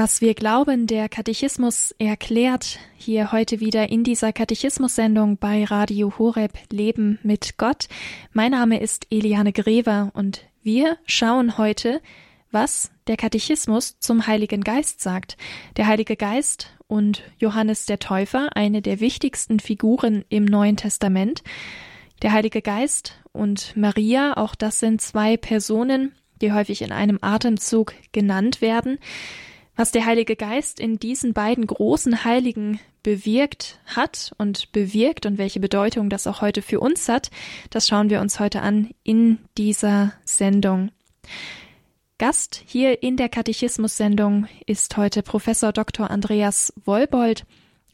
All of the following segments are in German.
Was wir glauben, der Katechismus erklärt hier heute wieder in dieser Katechismus-Sendung bei Radio Horeb Leben mit Gott. Mein Name ist Eliane Grever und wir schauen heute, was der Katechismus zum Heiligen Geist sagt. Der Heilige Geist und Johannes der Täufer, eine der wichtigsten Figuren im Neuen Testament. Der Heilige Geist und Maria, auch das sind zwei Personen, die häufig in einem Atemzug genannt werden. Was der Heilige Geist in diesen beiden großen Heiligen bewirkt hat und bewirkt und welche Bedeutung das auch heute für uns hat, das schauen wir uns heute an in dieser Sendung. Gast hier in der Katechismus-Sendung ist heute Professor Dr. Andreas Wolbold.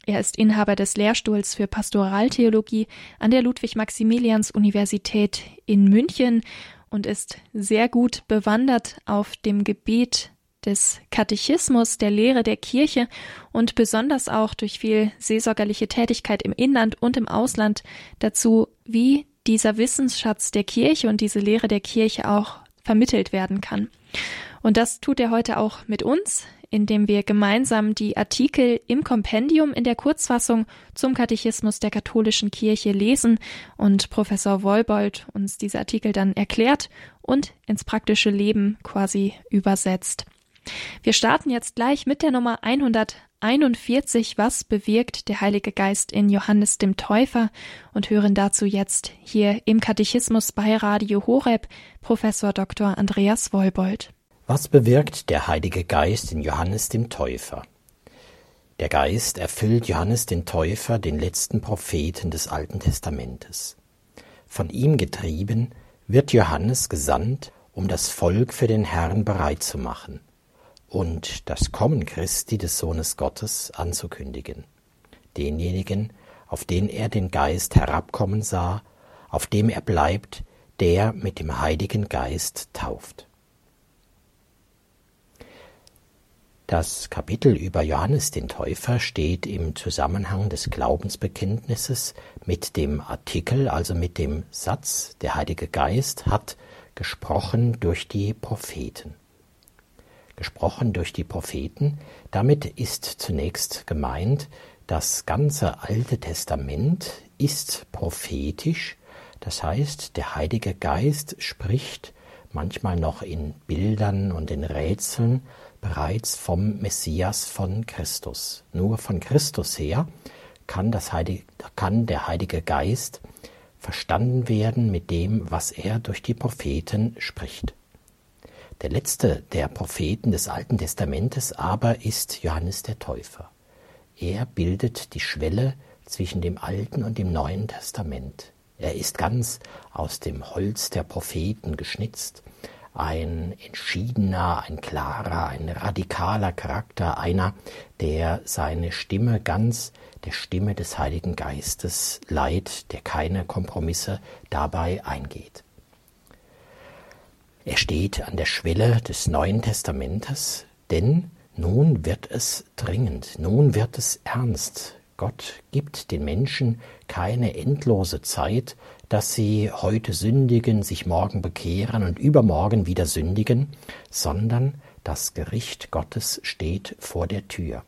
Er ist Inhaber des Lehrstuhls für Pastoraltheologie an der Ludwig-Maximilians-Universität in München und ist sehr gut bewandert auf dem Gebiet des Katechismus, der Lehre der Kirche und besonders auch durch viel seelsorgerliche Tätigkeit im Inland und im Ausland dazu, wie dieser Wissensschatz der Kirche und diese Lehre der Kirche auch vermittelt werden kann. Und das tut er heute auch mit uns, indem wir gemeinsam die Artikel im Kompendium in der Kurzfassung zum Katechismus der katholischen Kirche lesen und Professor Wolbold uns diese Artikel dann erklärt und ins praktische Leben quasi übersetzt. Wir starten jetzt gleich mit der Nummer 141, was bewirkt der Heilige Geist in Johannes dem Täufer und hören dazu jetzt hier im Katechismus bei Radio Horeb Professor Dr. Andreas Wolbold. Was bewirkt der Heilige Geist in Johannes dem Täufer? Der Geist erfüllt Johannes den Täufer, den letzten Propheten des Alten Testamentes. Von ihm getrieben wird Johannes gesandt, um das Volk für den Herrn bereit zu machen und das Kommen Christi des Sohnes Gottes anzukündigen, denjenigen, auf den er den Geist herabkommen sah, auf dem er bleibt, der mit dem Heiligen Geist tauft. Das Kapitel über Johannes den Täufer steht im Zusammenhang des Glaubensbekenntnisses mit dem Artikel, also mit dem Satz, der Heilige Geist hat gesprochen durch die Propheten gesprochen durch die Propheten. Damit ist zunächst gemeint, das ganze Alte Testament ist prophetisch, das heißt, der Heilige Geist spricht manchmal noch in Bildern und in Rätseln bereits vom Messias von Christus. Nur von Christus her kann, das Heilige, kann der Heilige Geist verstanden werden mit dem, was er durch die Propheten spricht. Der letzte der Propheten des Alten Testamentes aber ist Johannes der Täufer. Er bildet die Schwelle zwischen dem Alten und dem Neuen Testament. Er ist ganz aus dem Holz der Propheten geschnitzt, ein entschiedener, ein klarer, ein radikaler Charakter, einer, der seine Stimme ganz der Stimme des Heiligen Geistes leiht, der keine Kompromisse dabei eingeht. Er steht an der Schwelle des Neuen Testamentes, denn nun wird es dringend, nun wird es ernst. Gott gibt den Menschen keine endlose Zeit, dass sie heute sündigen, sich morgen bekehren und übermorgen wieder sündigen, sondern das Gericht Gottes steht vor der Tür.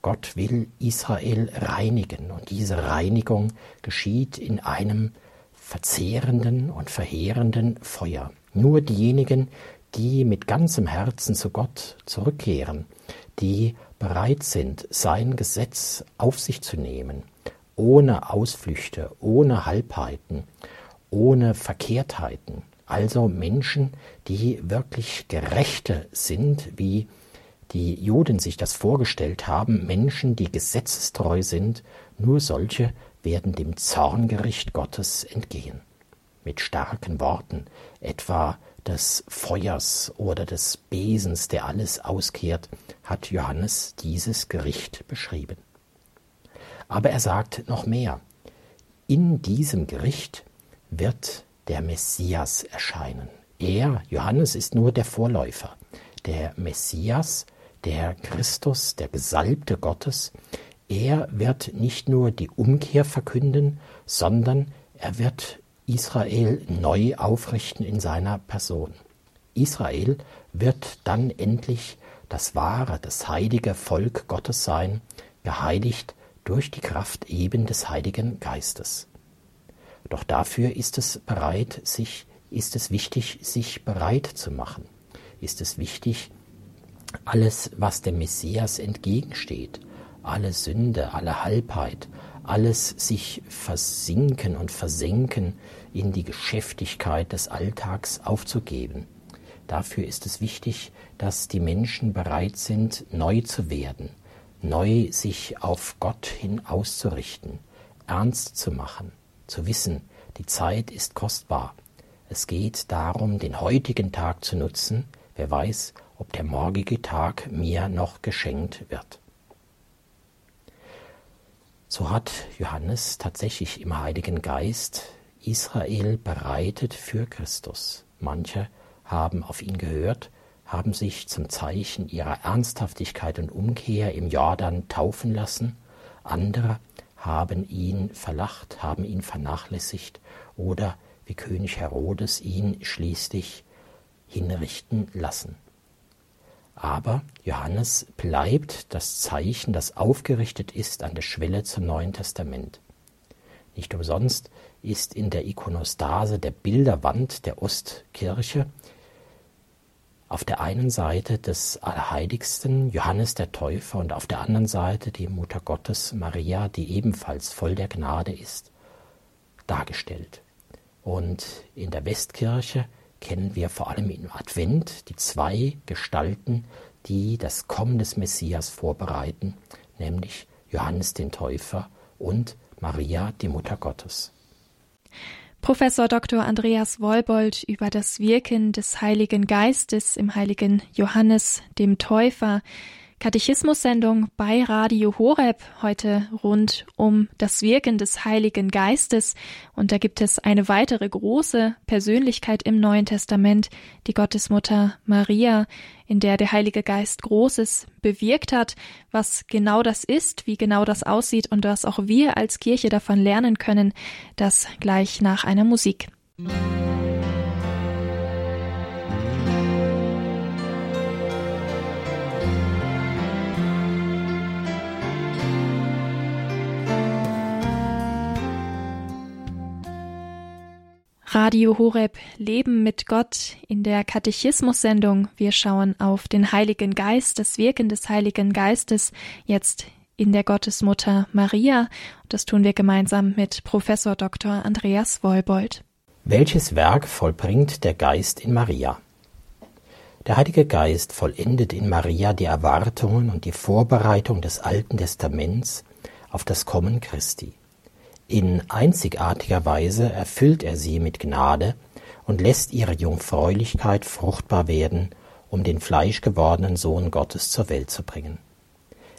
Gott will Israel reinigen und diese Reinigung geschieht in einem verzehrenden und verheerenden Feuer. Nur diejenigen, die mit ganzem Herzen zu Gott zurückkehren, die bereit sind, sein Gesetz auf sich zu nehmen, ohne Ausflüchte, ohne Halbheiten, ohne Verkehrtheiten, also Menschen, die wirklich Gerechte sind, wie die Juden sich das vorgestellt haben, Menschen, die gesetzestreu sind, nur solche werden dem Zorngericht Gottes entgehen mit starken Worten, etwa des Feuers oder des Besens, der alles auskehrt, hat Johannes dieses Gericht beschrieben. Aber er sagt noch mehr. In diesem Gericht wird der Messias erscheinen. Er, Johannes, ist nur der Vorläufer. Der Messias, der Christus, der Gesalbte Gottes, er wird nicht nur die Umkehr verkünden, sondern er wird Israel neu aufrichten in seiner Person. Israel wird dann endlich das wahre, das heilige Volk Gottes sein, geheiligt durch die Kraft eben des Heiligen Geistes. Doch dafür ist es bereit, sich, ist es wichtig, sich bereit zu machen. Ist es wichtig, alles, was dem Messias entgegensteht, alle Sünde, alle Halbheit, alles sich versinken und versenken in die Geschäftigkeit des Alltags aufzugeben. Dafür ist es wichtig, dass die Menschen bereit sind, neu zu werden, neu sich auf Gott hin auszurichten, ernst zu machen, zu wissen, die Zeit ist kostbar. Es geht darum, den heutigen Tag zu nutzen, wer weiß, ob der morgige Tag mir noch geschenkt wird. So hat Johannes tatsächlich im Heiligen Geist Israel bereitet für Christus. Manche haben auf ihn gehört, haben sich zum Zeichen ihrer Ernsthaftigkeit und Umkehr im Jordan taufen lassen, andere haben ihn verlacht, haben ihn vernachlässigt oder wie König Herodes ihn schließlich hinrichten lassen. Aber Johannes bleibt das Zeichen, das aufgerichtet ist an der Schwelle zum Neuen Testament. Nicht umsonst ist in der Ikonostase der Bilderwand der Ostkirche auf der einen Seite des Allerheiligsten Johannes der Täufer und auf der anderen Seite die Mutter Gottes Maria, die ebenfalls voll der Gnade ist, dargestellt. Und in der Westkirche kennen wir vor allem im Advent die zwei Gestalten, die das Kommen des Messias vorbereiten, nämlich Johannes den Täufer und Maria, die Mutter Gottes. Professor Dr. Andreas Wolbold über das Wirken des Heiligen Geistes im heiligen Johannes dem Täufer Katechismus-Sendung bei Radio Horeb heute rund um das Wirken des Heiligen Geistes. Und da gibt es eine weitere große Persönlichkeit im Neuen Testament, die Gottesmutter Maria, in der der Heilige Geist Großes bewirkt hat. Was genau das ist, wie genau das aussieht und was auch wir als Kirche davon lernen können, das gleich nach einer Musik. Musik Radio Horeb Leben mit Gott in der Katechismus-Sendung. Wir schauen auf den Heiligen Geist, das Wirken des Heiligen Geistes jetzt in der Gottesmutter Maria. Das tun wir gemeinsam mit Professor Dr. Andreas Wolbold. Welches Werk vollbringt der Geist in Maria? Der Heilige Geist vollendet in Maria die Erwartungen und die Vorbereitung des Alten Testaments auf das Kommen Christi. In einzigartiger Weise erfüllt er sie mit Gnade und lässt ihre Jungfräulichkeit fruchtbar werden, um den fleischgewordenen Sohn Gottes zur Welt zu bringen.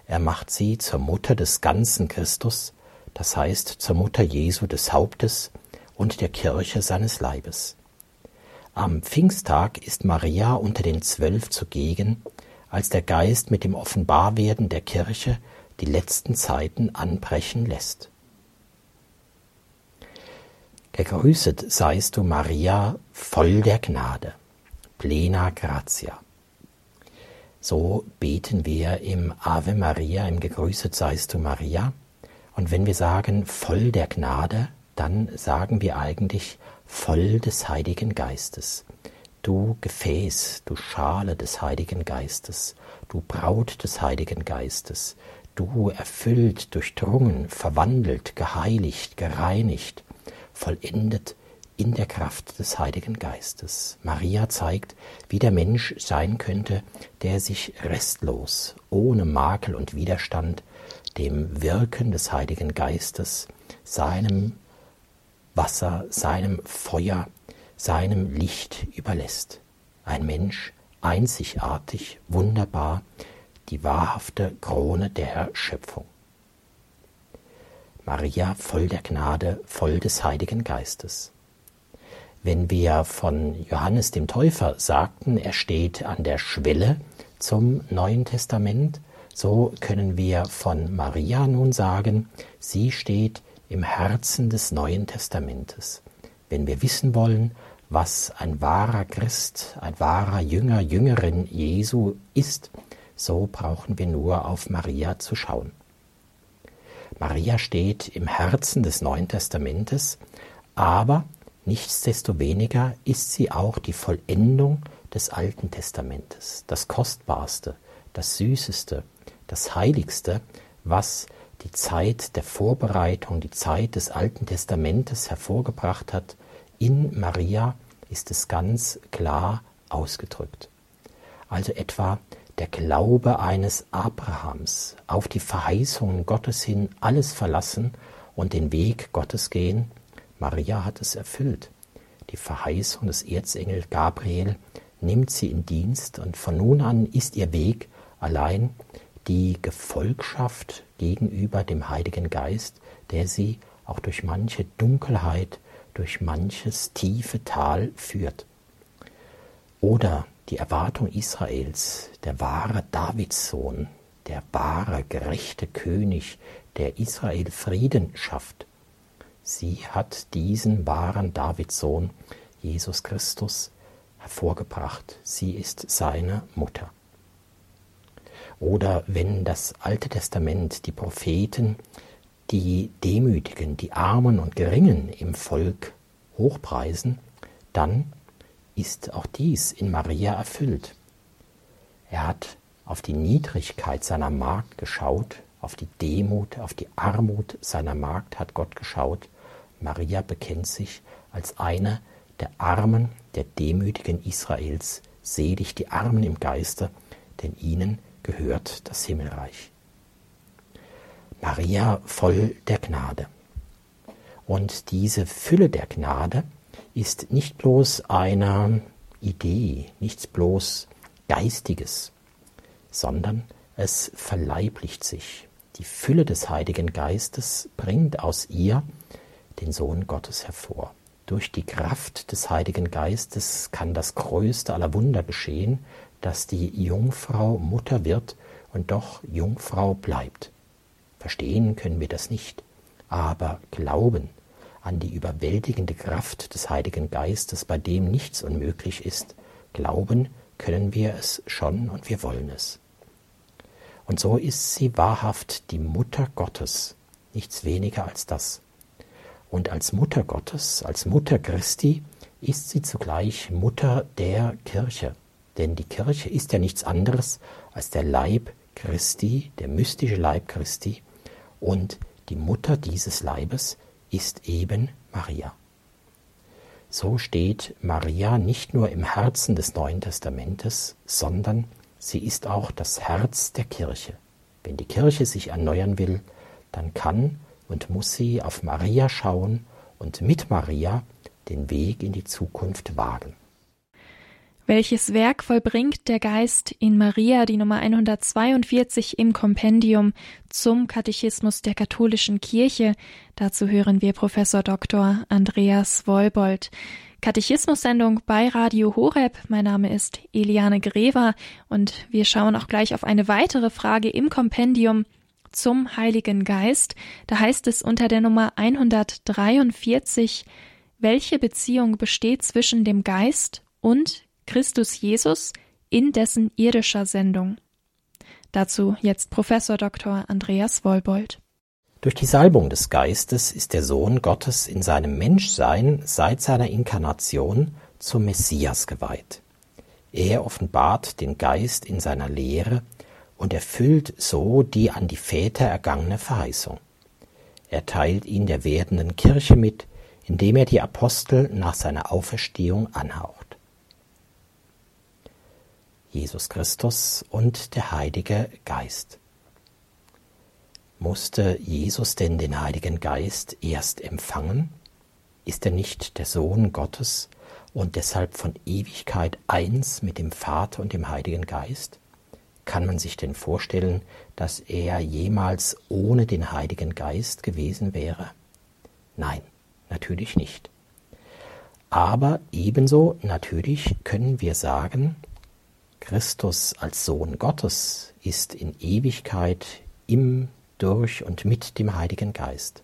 Er macht sie zur Mutter des ganzen Christus, das heißt zur Mutter Jesu des Hauptes und der Kirche seines Leibes. Am Pfingsttag ist Maria unter den Zwölf zugegen, als der Geist mit dem Offenbarwerden der Kirche die letzten Zeiten anbrechen lässt. Gegrüßet seist du, Maria, voll der Gnade, plena gratia. So beten wir im Ave Maria, im Gegrüßet seist du, Maria. Und wenn wir sagen voll der Gnade, dann sagen wir eigentlich voll des Heiligen Geistes. Du Gefäß, du Schale des Heiligen Geistes, du Braut des Heiligen Geistes, du erfüllt, durchdrungen, verwandelt, geheiligt, gereinigt, vollendet in der Kraft des Heiligen Geistes. Maria zeigt, wie der Mensch sein könnte, der sich restlos, ohne Makel und Widerstand, dem Wirken des Heiligen Geistes, seinem Wasser, seinem Feuer, seinem Licht überlässt. Ein Mensch, einzigartig, wunderbar, die wahrhafte Krone der Schöpfung. Maria voll der Gnade, voll des Heiligen Geistes. Wenn wir von Johannes dem Täufer sagten, er steht an der Schwelle zum Neuen Testament, so können wir von Maria nun sagen, sie steht im Herzen des Neuen Testamentes. Wenn wir wissen wollen, was ein wahrer Christ, ein wahrer Jünger, Jüngerin Jesu ist, so brauchen wir nur auf Maria zu schauen. Maria steht im Herzen des Neuen Testamentes, aber nichtsdestoweniger ist sie auch die Vollendung des Alten Testamentes, das Kostbarste, das Süßeste, das Heiligste, was die Zeit der Vorbereitung, die Zeit des Alten Testamentes hervorgebracht hat. In Maria ist es ganz klar ausgedrückt. Also etwa der Glaube eines Abrahams auf die Verheißungen Gottes hin alles verlassen und den Weg Gottes gehen, Maria hat es erfüllt. Die Verheißung des Erzengel Gabriel nimmt sie in Dienst und von nun an ist ihr Weg allein die Gefolgschaft gegenüber dem Heiligen Geist, der sie auch durch manche Dunkelheit, durch manches tiefe Tal führt. Oder die Erwartung Israels, der wahre Davidssohn, der wahre gerechte König, der Israel Frieden schafft. Sie hat diesen wahren Davidssohn, Jesus Christus, hervorgebracht. Sie ist seine Mutter. Oder wenn das Alte Testament die Propheten, die Demütigen, die Armen und Geringen im Volk hochpreisen, dann ist auch dies in Maria erfüllt. Er hat auf die Niedrigkeit seiner Magd geschaut, auf die Demut, auf die Armut seiner Magd hat Gott geschaut. Maria bekennt sich als eine der Armen, der Demütigen Israels, selig die Armen im Geiste, denn ihnen gehört das Himmelreich. Maria voll der Gnade. Und diese Fülle der Gnade ist nicht bloß eine Idee, nichts bloß Geistiges, sondern es verleiblicht sich. Die Fülle des Heiligen Geistes bringt aus ihr den Sohn Gottes hervor. Durch die Kraft des Heiligen Geistes kann das größte aller Wunder geschehen, dass die Jungfrau Mutter wird und doch Jungfrau bleibt. Verstehen können wir das nicht, aber glauben an die überwältigende Kraft des Heiligen Geistes, bei dem nichts unmöglich ist, glauben können wir es schon und wir wollen es. Und so ist sie wahrhaft die Mutter Gottes, nichts weniger als das. Und als Mutter Gottes, als Mutter Christi, ist sie zugleich Mutter der Kirche. Denn die Kirche ist ja nichts anderes als der Leib Christi, der mystische Leib Christi. Und die Mutter dieses Leibes ist eben Maria. So steht Maria nicht nur im Herzen des Neuen Testamentes, sondern sie ist auch das Herz der Kirche. Wenn die Kirche sich erneuern will, dann kann und muss sie auf Maria schauen und mit Maria den Weg in die Zukunft wagen. Welches Werk vollbringt der Geist in Maria, die Nummer 142 im Kompendium zum Katechismus der katholischen Kirche? Dazu hören wir Professor Dr. Andreas Wolbold. Katechismus-Sendung bei Radio Horeb. Mein Name ist Eliane Grever und wir schauen auch gleich auf eine weitere Frage im Kompendium zum Heiligen Geist. Da heißt es unter der Nummer 143, welche Beziehung besteht zwischen dem Geist und Christus Jesus in dessen irdischer Sendung. Dazu jetzt Professor Dr. Andreas Wolbold. Durch die Salbung des Geistes ist der Sohn Gottes in seinem Menschsein seit seiner Inkarnation zum Messias geweiht. Er offenbart den Geist in seiner Lehre und erfüllt so die an die Väter ergangene Verheißung. Er teilt ihn der werdenden Kirche mit, indem er die Apostel nach seiner Auferstehung anhaucht. Jesus Christus und der Heilige Geist. Musste Jesus denn den Heiligen Geist erst empfangen? Ist er nicht der Sohn Gottes und deshalb von Ewigkeit eins mit dem Vater und dem Heiligen Geist? Kann man sich denn vorstellen, dass er jemals ohne den Heiligen Geist gewesen wäre? Nein, natürlich nicht. Aber ebenso natürlich können wir sagen, Christus als Sohn Gottes ist in Ewigkeit im, durch und mit dem Heiligen Geist.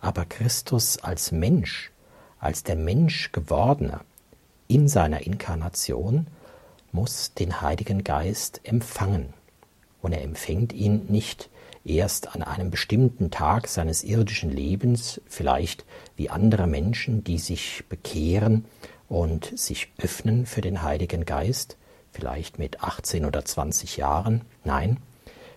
Aber Christus als Mensch, als der Mensch gewordene, in seiner Inkarnation, muss den Heiligen Geist empfangen. und er empfängt ihn nicht erst an einem bestimmten Tag seines irdischen Lebens, vielleicht wie andere Menschen, die sich bekehren und sich öffnen für den Heiligen Geist, vielleicht mit 18 oder 20 Jahren. Nein,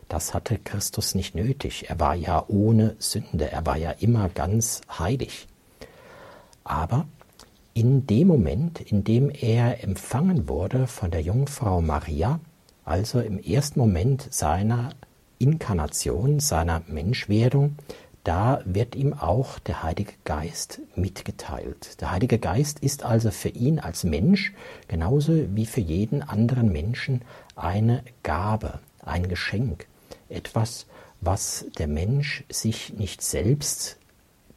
das hatte Christus nicht nötig. Er war ja ohne Sünde, er war ja immer ganz heilig. Aber in dem Moment, in dem er empfangen wurde von der Jungfrau Maria, also im ersten Moment seiner Inkarnation, seiner Menschwerdung, da wird ihm auch der Heilige Geist mitgeteilt. Der Heilige Geist ist also für ihn als Mensch genauso wie für jeden anderen Menschen eine Gabe, ein Geschenk, etwas, was der Mensch sich nicht selbst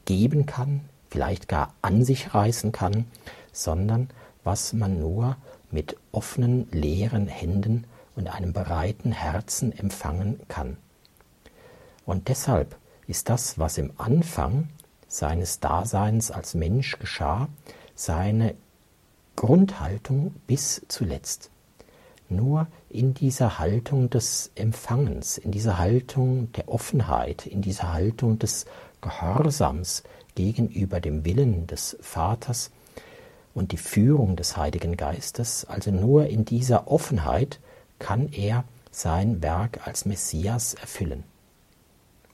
geben kann, vielleicht gar an sich reißen kann, sondern was man nur mit offenen, leeren Händen und einem bereiten Herzen empfangen kann. Und deshalb ist das, was im Anfang seines Daseins als Mensch geschah, seine Grundhaltung bis zuletzt. Nur in dieser Haltung des Empfangens, in dieser Haltung der Offenheit, in dieser Haltung des Gehorsams gegenüber dem Willen des Vaters und die Führung des Heiligen Geistes, also nur in dieser Offenheit kann er sein Werk als Messias erfüllen.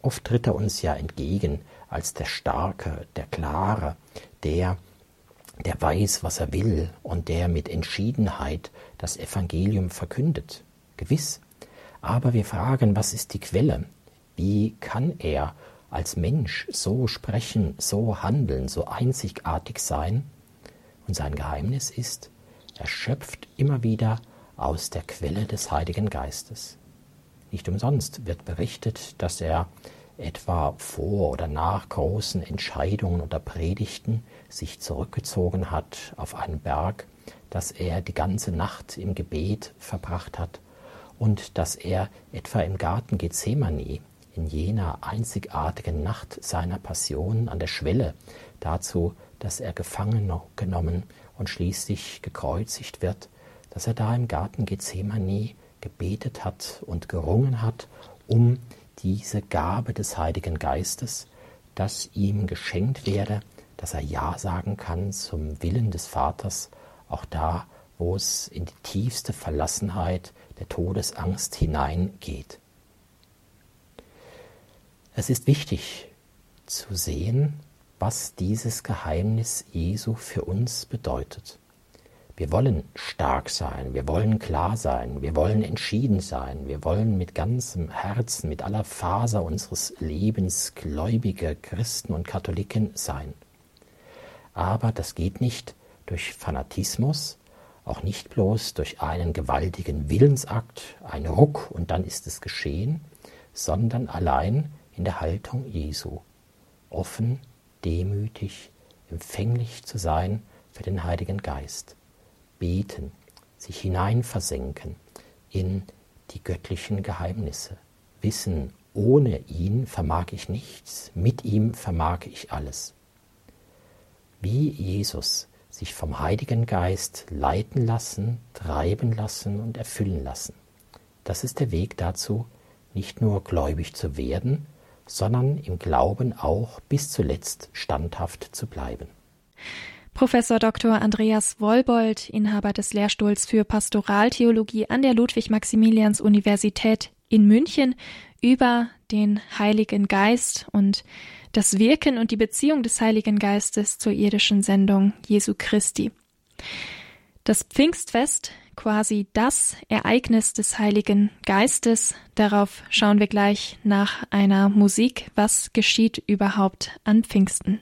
Oft tritt er uns ja entgegen als der Starke, der Klare, der, der weiß, was er will und der mit Entschiedenheit das Evangelium verkündet. Gewiss. Aber wir fragen, was ist die Quelle? Wie kann er als Mensch so sprechen, so handeln, so einzigartig sein? Und sein Geheimnis ist, er schöpft immer wieder aus der Quelle des Heiligen Geistes. Nicht umsonst wird berichtet, dass er etwa vor oder nach großen Entscheidungen oder Predigten sich zurückgezogen hat auf einen Berg, dass er die ganze Nacht im Gebet verbracht hat und dass er etwa im Garten Gethsemane in jener einzigartigen Nacht seiner Passion an der Schwelle dazu, dass er gefangen genommen und schließlich gekreuzigt wird, dass er da im Garten Gethsemane gebetet hat und gerungen hat um diese Gabe des Heiligen Geistes, dass ihm geschenkt werde, dass er Ja sagen kann zum Willen des Vaters, auch da, wo es in die tiefste Verlassenheit der Todesangst hineingeht. Es ist wichtig zu sehen, was dieses Geheimnis Jesu für uns bedeutet. Wir wollen stark sein, wir wollen klar sein, wir wollen entschieden sein, wir wollen mit ganzem Herzen, mit aller Faser unseres Lebens gläubige Christen und Katholiken sein. Aber das geht nicht durch Fanatismus, auch nicht bloß durch einen gewaltigen Willensakt, ein Ruck und dann ist es geschehen, sondern allein in der Haltung Jesu, offen, demütig, empfänglich zu sein für den Heiligen Geist beten, sich hineinversenken in die göttlichen Geheimnisse, wissen, ohne ihn vermag ich nichts, mit ihm vermag ich alles. Wie Jesus sich vom Heiligen Geist leiten lassen, treiben lassen und erfüllen lassen. Das ist der Weg dazu, nicht nur gläubig zu werden, sondern im Glauben auch bis zuletzt standhaft zu bleiben. Professor Dr. Andreas Wollbold, Inhaber des Lehrstuhls für Pastoraltheologie an der Ludwig-Maximilians-Universität in München, über den Heiligen Geist und das Wirken und die Beziehung des Heiligen Geistes zur irdischen Sendung Jesu Christi. Das Pfingstfest, quasi das Ereignis des Heiligen Geistes, darauf schauen wir gleich nach einer Musik. Was geschieht überhaupt an Pfingsten?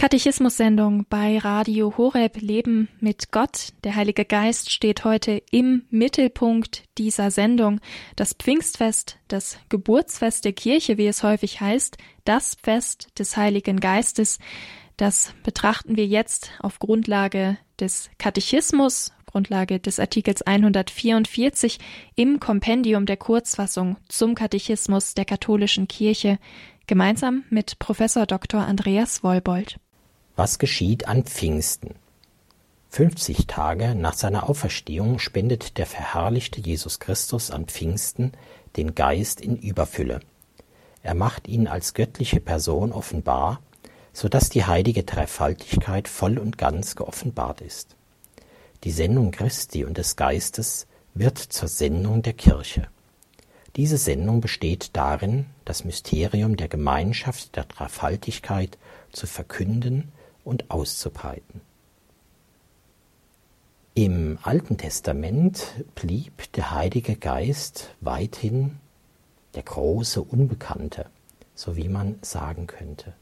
Katechismus-Sendung bei Radio Horeb Leben mit Gott. Der Heilige Geist steht heute im Mittelpunkt dieser Sendung. Das Pfingstfest, das Geburtsfest der Kirche, wie es häufig heißt, das Fest des Heiligen Geistes, das betrachten wir jetzt auf Grundlage des Katechismus, Grundlage des Artikels 144 im Kompendium der Kurzfassung zum Katechismus der katholischen Kirche, gemeinsam mit Professor Dr. Andreas Wollbold. Was geschieht an Pfingsten? 50 Tage nach seiner Auferstehung spendet der verherrlichte Jesus Christus an Pfingsten den Geist in Überfülle. Er macht ihn als göttliche Person offenbar, so dass die heilige Dreifaltigkeit voll und ganz geoffenbart ist. Die Sendung Christi und des Geistes wird zur Sendung der Kirche. Diese Sendung besteht darin, das Mysterium der Gemeinschaft der Dreifaltigkeit zu verkünden und auszubreiten. Im Alten Testament blieb der Heilige Geist weithin der große Unbekannte, so wie man sagen könnte.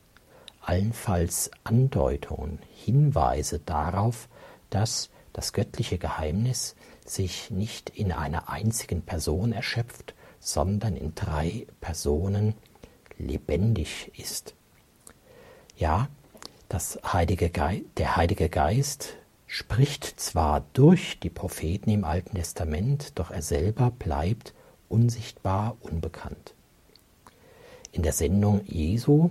Allenfalls Andeutungen, Hinweise darauf, dass das göttliche Geheimnis sich nicht in einer einzigen Person erschöpft, sondern in drei Personen lebendig ist. Ja, das Heilige der Heilige Geist spricht zwar durch die Propheten im Alten Testament, doch er selber bleibt unsichtbar, unbekannt. In der Sendung Jesu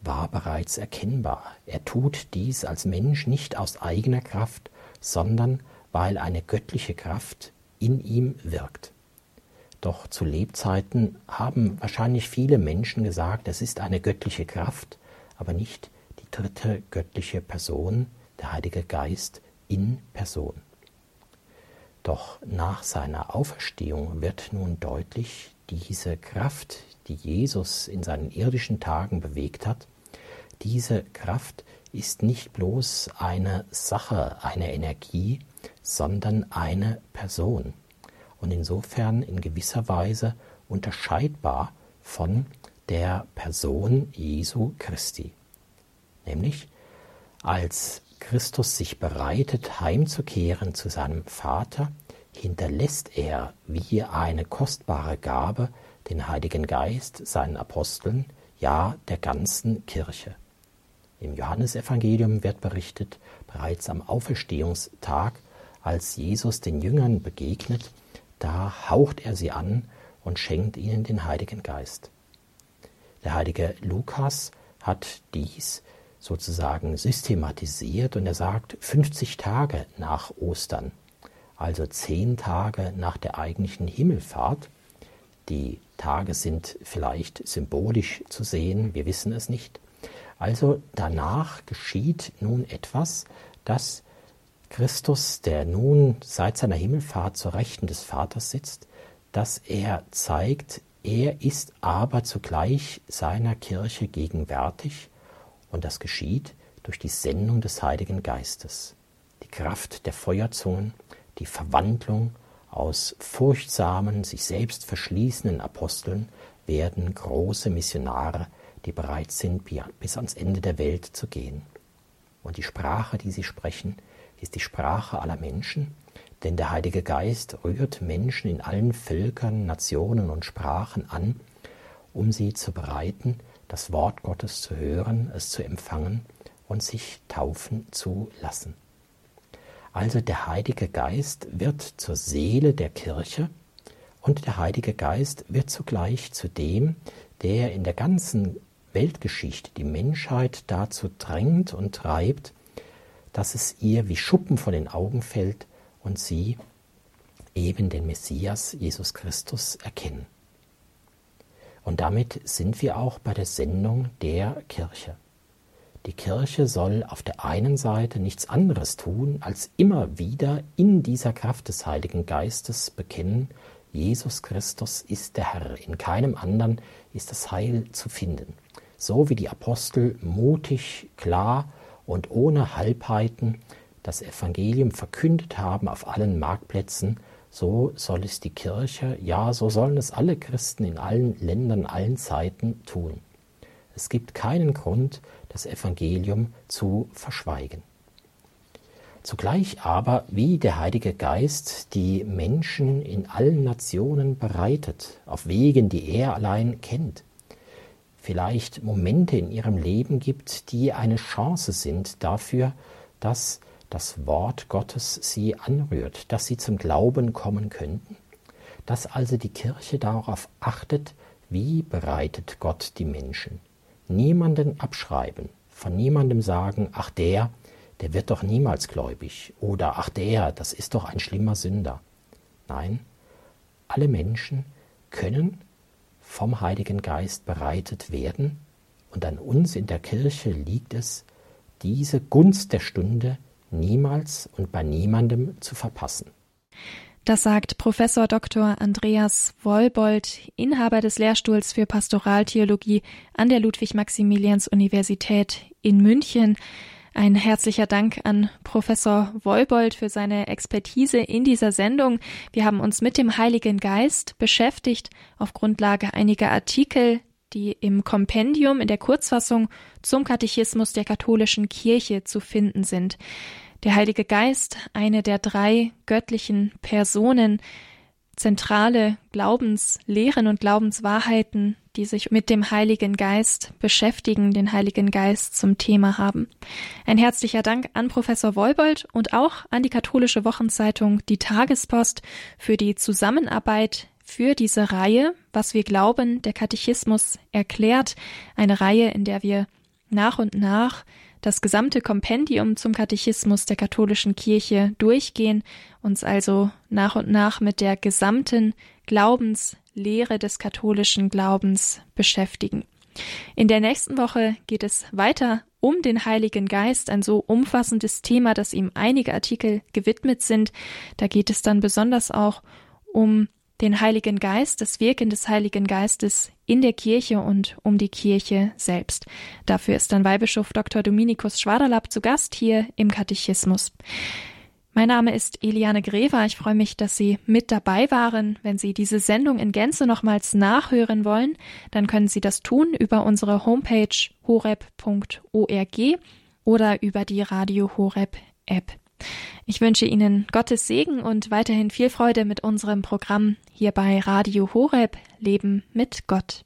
war bereits erkennbar, er tut dies als Mensch nicht aus eigener Kraft, sondern weil eine göttliche Kraft in ihm wirkt. Doch zu Lebzeiten haben wahrscheinlich viele Menschen gesagt, es ist eine göttliche Kraft, aber nicht dritte göttliche Person, der Heilige Geist in Person. Doch nach seiner Auferstehung wird nun deutlich, diese Kraft, die Jesus in seinen irdischen Tagen bewegt hat, diese Kraft ist nicht bloß eine Sache, eine Energie, sondern eine Person und insofern in gewisser Weise unterscheidbar von der Person Jesu Christi. Nämlich als Christus sich bereitet, heimzukehren zu seinem Vater, hinterlässt er wie eine kostbare Gabe den Heiligen Geist seinen Aposteln, ja der ganzen Kirche. Im Johannesevangelium wird berichtet, bereits am Auferstehungstag, als Jesus den Jüngern begegnet, da haucht er sie an und schenkt ihnen den Heiligen Geist. Der heilige Lukas hat dies sozusagen systematisiert und er sagt 50 Tage nach Ostern, also zehn Tage nach der eigentlichen Himmelfahrt. Die Tage sind vielleicht symbolisch zu sehen, wir wissen es nicht. Also danach geschieht nun etwas, das Christus, der nun seit seiner Himmelfahrt zur Rechten des Vaters sitzt, dass er zeigt, er ist aber zugleich seiner Kirche gegenwärtig und das geschieht durch die Sendung des Heiligen Geistes, die Kraft der Feuerzungen, die Verwandlung aus furchtsamen, sich selbst verschließenden Aposteln werden große Missionare, die bereit sind, bis ans Ende der Welt zu gehen. Und die Sprache, die sie sprechen, ist die Sprache aller Menschen, denn der Heilige Geist rührt Menschen in allen Völkern, Nationen und Sprachen an, um sie zu bereiten das Wort Gottes zu hören, es zu empfangen und sich taufen zu lassen. Also der Heilige Geist wird zur Seele der Kirche und der Heilige Geist wird zugleich zu dem, der in der ganzen Weltgeschichte die Menschheit dazu drängt und treibt, dass es ihr wie Schuppen von den Augen fällt und sie eben den Messias Jesus Christus erkennen. Und damit sind wir auch bei der Sendung der Kirche. Die Kirche soll auf der einen Seite nichts anderes tun, als immer wieder in dieser Kraft des Heiligen Geistes bekennen, Jesus Christus ist der Herr, in keinem anderen ist das Heil zu finden. So wie die Apostel mutig, klar und ohne Halbheiten das Evangelium verkündet haben auf allen Marktplätzen, so soll es die Kirche, ja, so sollen es alle Christen in allen Ländern, allen Zeiten tun. Es gibt keinen Grund, das Evangelium zu verschweigen. Zugleich aber, wie der Heilige Geist die Menschen in allen Nationen bereitet, auf Wegen, die er allein kennt, vielleicht Momente in ihrem Leben gibt, die eine Chance sind dafür, dass das Wort Gottes sie anrührt, dass sie zum Glauben kommen könnten, dass also die Kirche darauf achtet, wie bereitet Gott die Menschen. Niemanden abschreiben, von niemandem sagen, ach der, der wird doch niemals gläubig oder ach der, das ist doch ein schlimmer Sünder. Nein, alle Menschen können vom Heiligen Geist bereitet werden und an uns in der Kirche liegt es, diese Gunst der Stunde niemals und bei niemandem zu verpassen. Das sagt Professor Dr. Andreas Wollbold, Inhaber des Lehrstuhls für Pastoraltheologie an der Ludwig-Maximilians-Universität in München. Ein herzlicher Dank an Professor Wollbold für seine Expertise in dieser Sendung. Wir haben uns mit dem Heiligen Geist beschäftigt auf Grundlage einiger Artikel, die im Kompendium in der Kurzfassung zum Katechismus der katholischen Kirche zu finden sind. Der Heilige Geist, eine der drei göttlichen Personen, zentrale Glaubenslehren und Glaubenswahrheiten, die sich mit dem Heiligen Geist beschäftigen, den Heiligen Geist zum Thema haben. Ein herzlicher Dank an Professor Wolbold und auch an die katholische Wochenzeitung Die Tagespost für die Zusammenarbeit für diese Reihe, was wir glauben, der Katechismus erklärt, eine Reihe, in der wir nach und nach das gesamte Kompendium zum Katechismus der katholischen Kirche durchgehen, uns also nach und nach mit der gesamten Glaubenslehre des katholischen Glaubens beschäftigen. In der nächsten Woche geht es weiter um den Heiligen Geist, ein so umfassendes Thema, dass ihm einige Artikel gewidmet sind. Da geht es dann besonders auch um den Heiligen Geist, das Wirken des Heiligen Geistes in der Kirche und um die Kirche selbst. Dafür ist dann Weihbischof Dr. Dominikus Schwaderlapp zu Gast hier im Katechismus. Mein Name ist Eliane Grever. Ich freue mich, dass Sie mit dabei waren. Wenn Sie diese Sendung in Gänze nochmals nachhören wollen, dann können Sie das tun über unsere Homepage horeb.org oder über die Radio Horeb App. Ich wünsche Ihnen Gottes Segen und weiterhin viel Freude mit unserem Programm hier bei Radio Horeb Leben mit Gott.